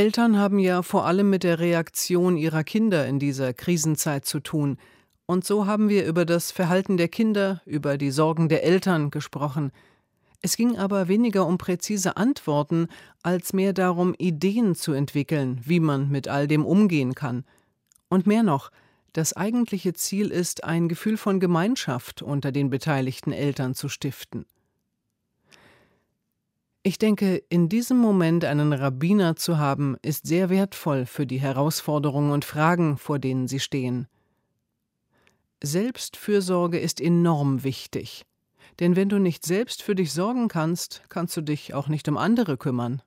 Eltern haben ja vor allem mit der Reaktion ihrer Kinder in dieser Krisenzeit zu tun. Und so haben wir über das Verhalten der Kinder, über die Sorgen der Eltern gesprochen. Es ging aber weniger um präzise Antworten, als mehr darum, Ideen zu entwickeln, wie man mit all dem umgehen kann. Und mehr noch, das eigentliche Ziel ist, ein Gefühl von Gemeinschaft unter den beteiligten Eltern zu stiften. Ich denke, in diesem Moment einen Rabbiner zu haben, ist sehr wertvoll für die Herausforderungen und Fragen, vor denen sie stehen. Selbstfürsorge ist enorm wichtig. Denn wenn du nicht selbst für dich sorgen kannst, kannst du dich auch nicht um andere kümmern.